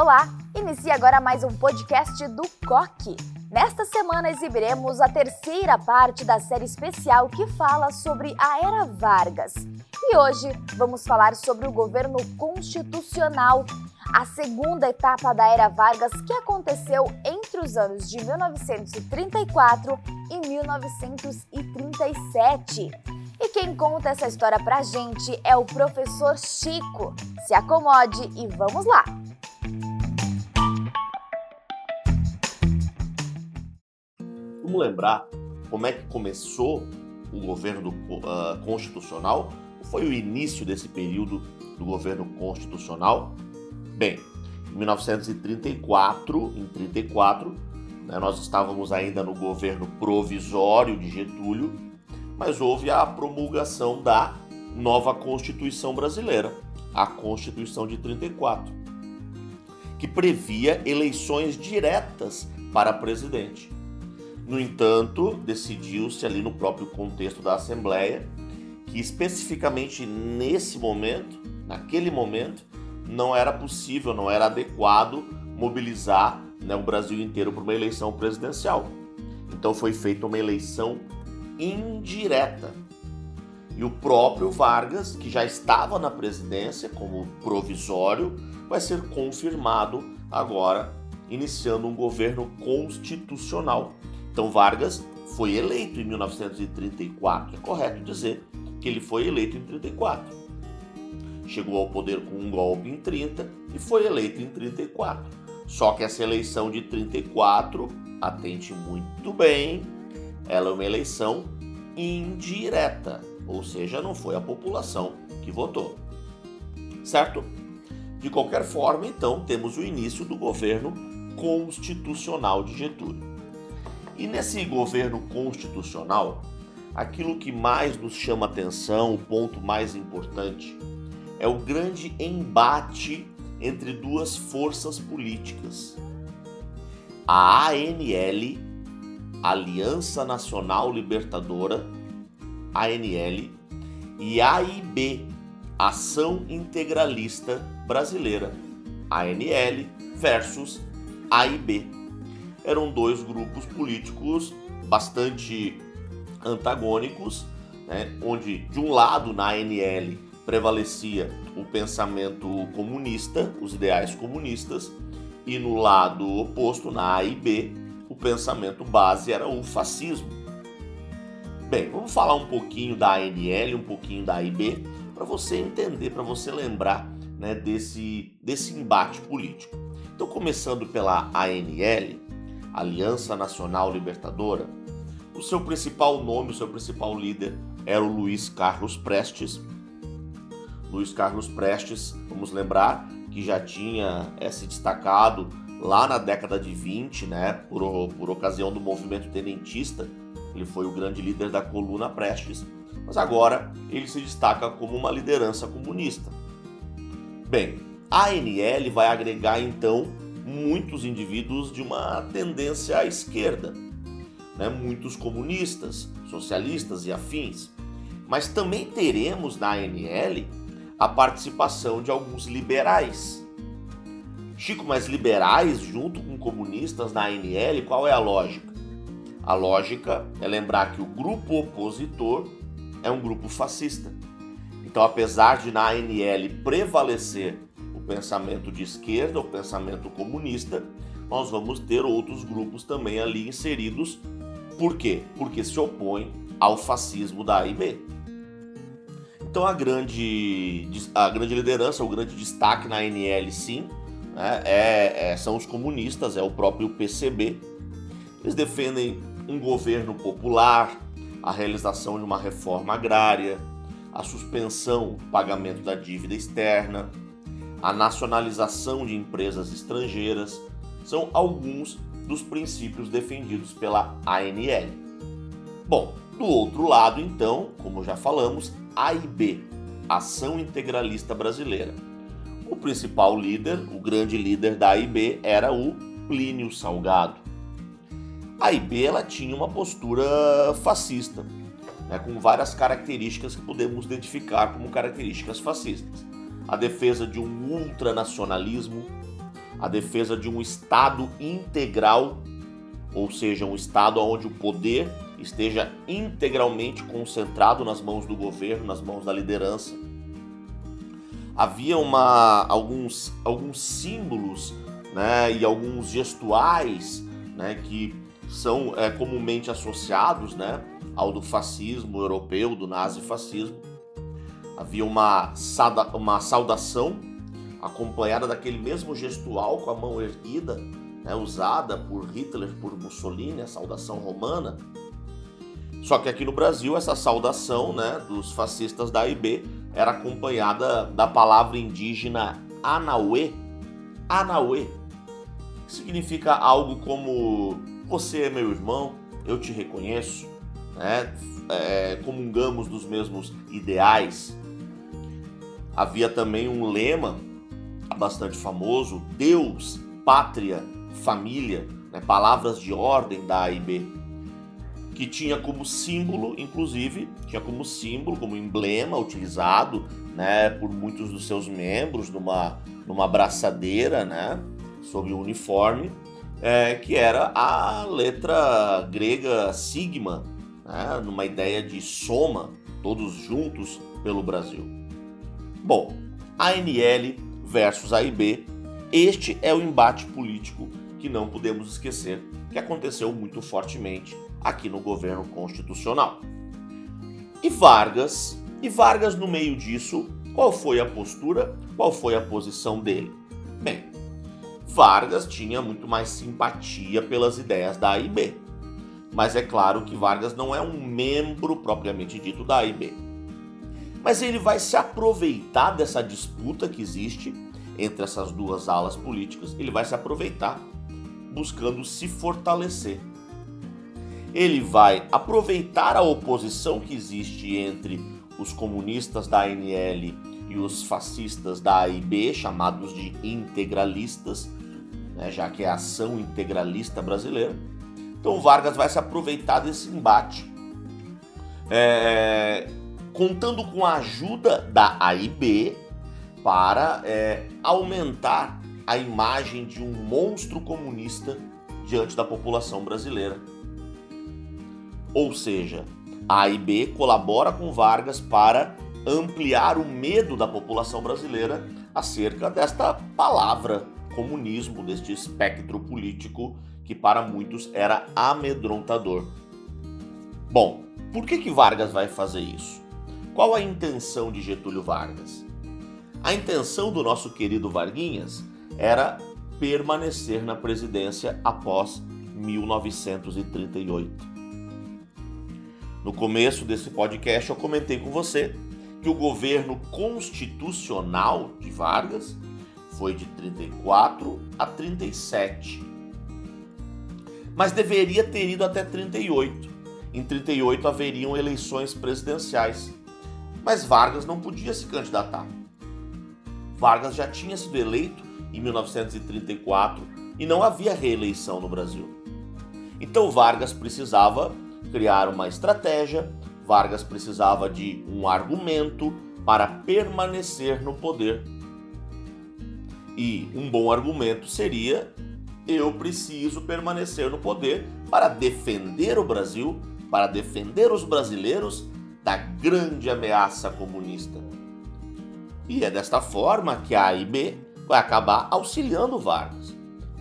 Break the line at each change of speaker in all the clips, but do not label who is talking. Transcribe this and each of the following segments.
Olá! Inicia agora mais um podcast do Coque. Nesta semana exibiremos a terceira parte da série especial que fala sobre a Era Vargas. E hoje vamos falar sobre o governo constitucional, a segunda etapa da Era Vargas que aconteceu entre os anos de 1934 e 1937. E quem conta essa história pra gente é o professor Chico. Se acomode e vamos lá!
Lembrar como é que começou o governo uh, constitucional? Foi o início desse período do governo constitucional? Bem, em 1934, em 34, né, nós estávamos ainda no governo provisório de Getúlio mas houve a promulgação da nova Constituição brasileira, a Constituição de 34, que previa eleições diretas para presidente. No entanto, decidiu-se ali no próprio contexto da Assembleia que especificamente nesse momento, naquele momento, não era possível, não era adequado mobilizar né, o Brasil inteiro para uma eleição presidencial. Então foi feita uma eleição indireta. E o próprio Vargas, que já estava na presidência como provisório, vai ser confirmado agora, iniciando um governo constitucional. Então Vargas foi eleito em 1934, é correto dizer que ele foi eleito em 34. Chegou ao poder com um golpe em 30 e foi eleito em 34. Só que essa eleição de 34, atente muito bem, ela é uma eleição indireta, ou seja, não foi a população que votou. Certo? De qualquer forma, então, temos o início do governo constitucional de Getúlio. E nesse governo constitucional, aquilo que mais nos chama atenção, o ponto mais importante, é o grande embate entre duas forças políticas. A ANL Aliança Nacional Libertadora, ANL, e AIB, Ação Integralista Brasileira, ANL versus AIB. Eram dois grupos políticos bastante antagônicos, né, onde de um lado na ANL prevalecia o pensamento comunista, os ideais comunistas, e no lado oposto, na AIB, o pensamento base era o fascismo. Bem, vamos falar um pouquinho da ANL, um pouquinho da AIB, para você entender, para você lembrar né, desse, desse embate político. Então, começando pela ANL, Aliança Nacional Libertadora, o seu principal nome, o seu principal líder era o Luiz Carlos Prestes. Luiz Carlos Prestes, vamos lembrar que já tinha é, se destacado lá na década de 20, né, por, por ocasião do movimento tenentista, ele foi o grande líder da coluna Prestes, mas agora ele se destaca como uma liderança comunista. Bem, a ANL vai agregar então muitos indivíduos de uma tendência à esquerda, né, muitos comunistas, socialistas e afins, mas também teremos na ANL a participação de alguns liberais Chico, mas liberais junto com comunistas na ANL, qual é a lógica? A lógica é lembrar que o grupo opositor é um grupo fascista. Então, apesar de na ANL prevalecer o pensamento de esquerda, o pensamento comunista, nós vamos ter outros grupos também ali inseridos. Por quê? Porque se opõem ao fascismo da AIB. Então a grande, a grande liderança, o grande destaque na ANL, sim, né, é, é, são os comunistas, é o próprio PCB. Eles defendem um governo popular, a realização de uma reforma agrária, a suspensão do pagamento da dívida externa, a nacionalização de empresas estrangeiras, são alguns dos princípios defendidos pela ANL. Bom, do outro lado, então, como já falamos, AIB, Ação Integralista Brasileira o principal líder, o grande líder da AIB, era o Plínio Salgado. A AIB ela tinha uma postura fascista, né, com várias características que podemos identificar como características fascistas. A defesa de um ultranacionalismo, a defesa de um Estado integral, ou seja, um Estado onde o poder esteja integralmente concentrado nas mãos do governo, nas mãos da liderança. Havia uma, alguns, alguns símbolos né, e alguns gestuais né, que são é, comumente associados né, ao do fascismo europeu, do nazifascismo. Havia uma, uma saudação acompanhada daquele mesmo gestual com a mão erguida, né, usada por Hitler, por Mussolini, a saudação romana. Só que aqui no Brasil, essa saudação né, dos fascistas da AIB era acompanhada da palavra indígena Anauê, Anauê, que significa algo como você é meu irmão, eu te reconheço, né? É, comungamos dos mesmos ideais. Havia também um lema bastante famoso, Deus, pátria, família, né? palavras de ordem da AIB, que tinha como símbolo, inclusive, tinha como símbolo, como emblema utilizado né, por muitos dos seus membros numa, numa braçadeira, né, sob o uniforme, é, que era a letra grega sigma, né, numa ideia de soma, todos juntos pelo Brasil. Bom, ANL versus AIB, este é o embate político que não podemos esquecer que aconteceu muito fortemente aqui no governo constitucional. E Vargas, e Vargas no meio disso, qual foi a postura, qual foi a posição dele? Bem, Vargas tinha muito mais simpatia pelas ideias da AIB. Mas é claro que Vargas não é um membro propriamente dito da AIB. Mas ele vai se aproveitar dessa disputa que existe entre essas duas alas políticas, ele vai se aproveitar buscando se fortalecer. Ele vai aproveitar a oposição que existe entre os comunistas da ANL e os fascistas da AIB, chamados de integralistas, né, já que é a ação integralista brasileira. Então Vargas vai se aproveitar desse embate, é, contando com a ajuda da AIB para é, aumentar a imagem de um monstro comunista diante da população brasileira. Ou seja, a AIB colabora com Vargas para ampliar o medo da população brasileira acerca desta palavra comunismo, deste espectro político que para muitos era amedrontador. Bom, por que, que Vargas vai fazer isso? Qual a intenção de Getúlio Vargas? A intenção do nosso querido Varguinhas era permanecer na presidência após 1938. No começo desse podcast eu comentei com você que o governo constitucional de Vargas foi de 34 a 37. Mas deveria ter ido até 38. Em 38 haveriam eleições presidenciais. Mas Vargas não podia se candidatar. Vargas já tinha sido eleito em 1934 e não havia reeleição no Brasil. Então Vargas precisava criar uma estratégia, Vargas precisava de um argumento para permanecer no poder e um bom argumento seria: eu preciso permanecer no poder para defender o Brasil, para defender os brasileiros da grande ameaça comunista. E é desta forma que a AIB vai acabar auxiliando Vargas.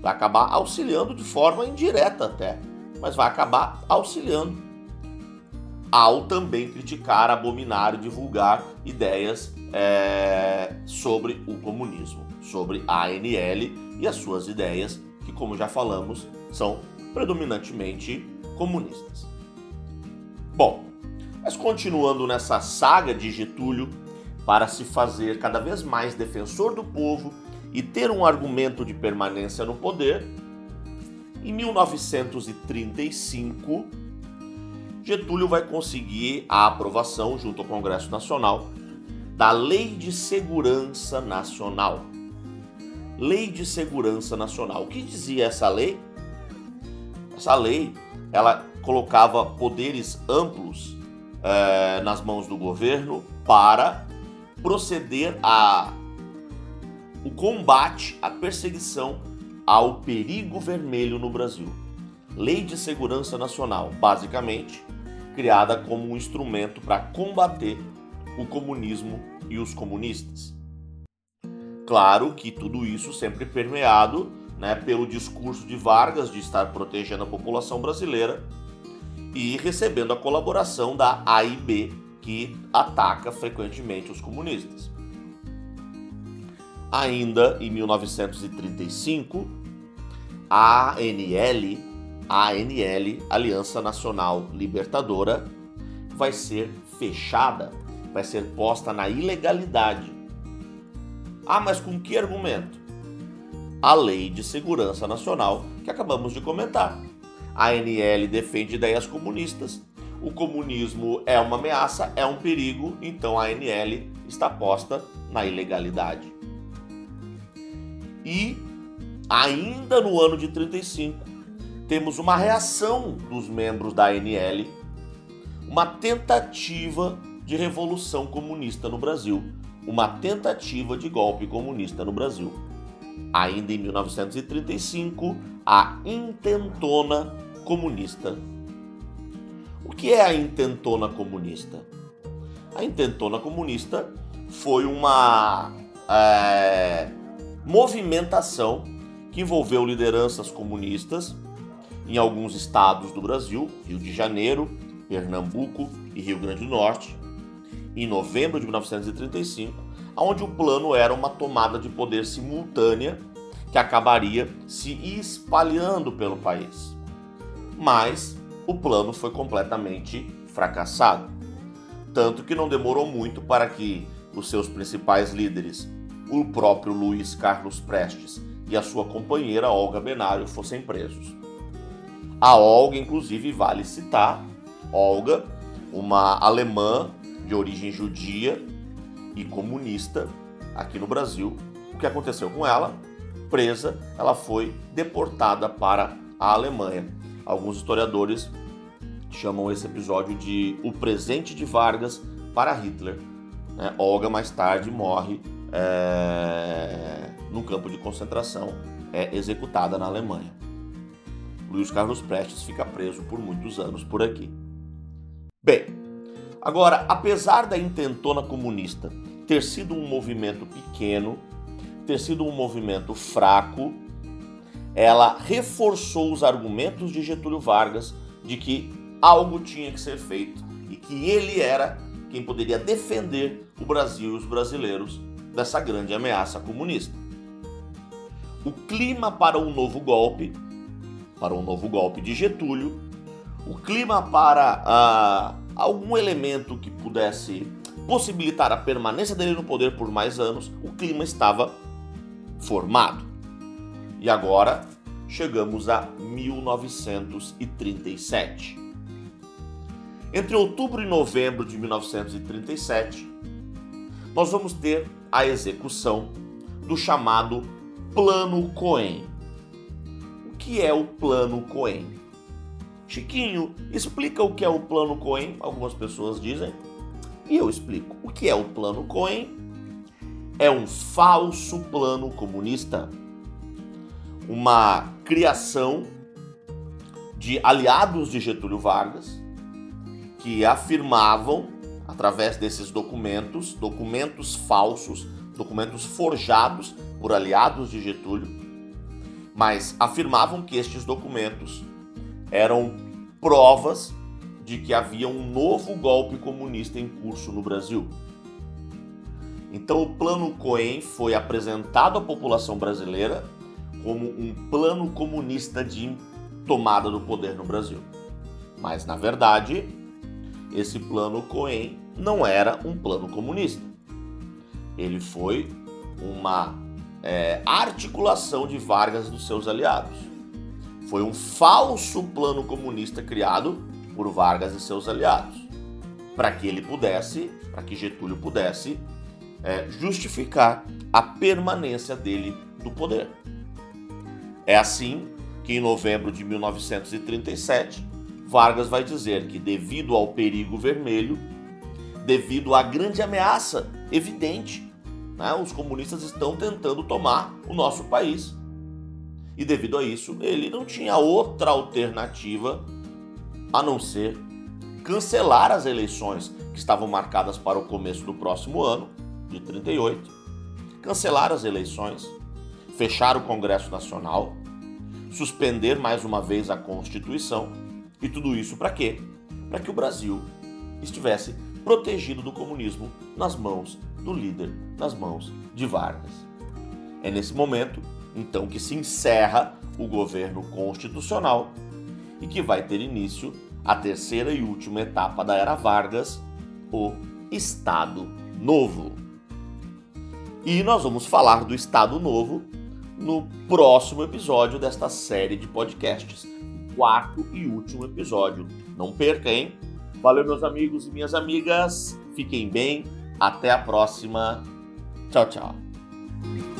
Vai acabar auxiliando de forma indireta até, mas vai acabar auxiliando. Ao também criticar, abominar e divulgar ideias é, sobre o comunismo sobre a ANL e as suas ideias, que, como já falamos, são predominantemente comunistas. Bom, mas continuando nessa saga de Getúlio, para se fazer cada vez mais defensor do povo e ter um argumento de permanência no poder, em 1935, Getúlio vai conseguir a aprovação, junto ao Congresso Nacional, da Lei de Segurança Nacional, Lei de Segurança Nacional. O que dizia essa lei? Essa lei ela colocava poderes amplos é, nas mãos do governo para proceder a o combate à perseguição ao perigo vermelho no Brasil. Lei de Segurança Nacional, basicamente, criada como um instrumento para combater o comunismo e os comunistas. Claro que tudo isso sempre permeado né, pelo discurso de Vargas de estar protegendo a população brasileira e recebendo a colaboração da AIB, que ataca frequentemente os comunistas. Ainda em 1935, a ANL, ANL, Aliança Nacional Libertadora, vai ser fechada, vai ser posta na ilegalidade. Ah, mas com que argumento? A Lei de Segurança Nacional que acabamos de comentar. A ANL defende ideias comunistas. O comunismo é uma ameaça, é um perigo, então a ANL está posta na ilegalidade. E ainda no ano de 35, temos uma reação dos membros da ANL, uma tentativa de revolução comunista no Brasil, uma tentativa de golpe comunista no Brasil. Ainda em 1935, a intentona comunista. O que é a intentona comunista? A intentona comunista foi uma é, movimentação que envolveu lideranças comunistas em alguns estados do Brasil, Rio de Janeiro, Pernambuco e Rio Grande do Norte, em novembro de 1935, onde o plano era uma tomada de poder simultânea que acabaria se espalhando pelo país. Mas o plano foi completamente fracassado. Tanto que não demorou muito para que os seus principais líderes, o próprio Luiz Carlos Prestes e a sua companheira Olga Benário, fossem presos. A Olga, inclusive, vale citar, Olga, uma alemã de origem judia e comunista aqui no Brasil. O que aconteceu com ela? Presa, ela foi deportada para a Alemanha. Alguns historiadores chamam esse episódio de o presente de Vargas para Hitler. Né? Olga mais tarde morre é, num campo de concentração, é executada na Alemanha. Luiz Carlos Prestes fica preso por muitos anos por aqui. Bem, agora, apesar da intentona comunista ter sido um movimento pequeno, ter sido um movimento fraco, ela reforçou os argumentos de Getúlio Vargas de que algo tinha que ser feito e que ele era quem poderia defender o Brasil e os brasileiros dessa grande ameaça comunista. O clima para um novo golpe, para um novo golpe de Getúlio, o clima para ah, algum elemento que pudesse possibilitar a permanência dele no poder por mais anos, o clima estava formado. E agora chegamos a 1937. Entre outubro e novembro de 1937, nós vamos ter a execução do chamado Plano Cohen. O que é o Plano Cohen? Chiquinho, explica o que é o Plano Cohen, algumas pessoas dizem. E eu explico. O que é o Plano Cohen? É um falso plano comunista. Uma criação de aliados de Getúlio Vargas que afirmavam, através desses documentos, documentos falsos, documentos forjados por aliados de Getúlio, mas afirmavam que estes documentos eram provas de que havia um novo golpe comunista em curso no Brasil. Então, o Plano Cohen foi apresentado à população brasileira como um plano comunista de tomada do poder no Brasil. Mas, na verdade, esse plano Cohen não era um plano comunista. Ele foi uma é, articulação de Vargas dos seus aliados. Foi um falso plano comunista criado por Vargas e seus aliados, para que ele pudesse, para que Getúlio pudesse é, justificar a permanência dele do poder. É assim que em novembro de 1937 Vargas vai dizer que, devido ao perigo vermelho, devido à grande ameaça evidente Né? Os comunistas estão tentando tomar o nosso país. E devido a isso, ele não tinha outra alternativa a não ser cancelar as eleições que estavam marcadas para o começo do próximo ano, de 38, cancelar as eleições, fechar o Congresso Nacional, suspender mais uma vez a Constituição e tudo isso para quê? Para que o Brasil estivesse protegido do comunismo nas mãos do líder, nas mãos de Vargas. É nesse momento, então, que se encerra o governo constitucional e que vai ter início a terceira e última etapa da era Vargas, o Estado Novo. E nós vamos falar do Estado Novo no próximo episódio desta série de podcasts, quarto e último episódio. Não perca, hein? Valeu, meus amigos e minhas amigas. Fiquem bem. Até a próxima. Tchau, tchau.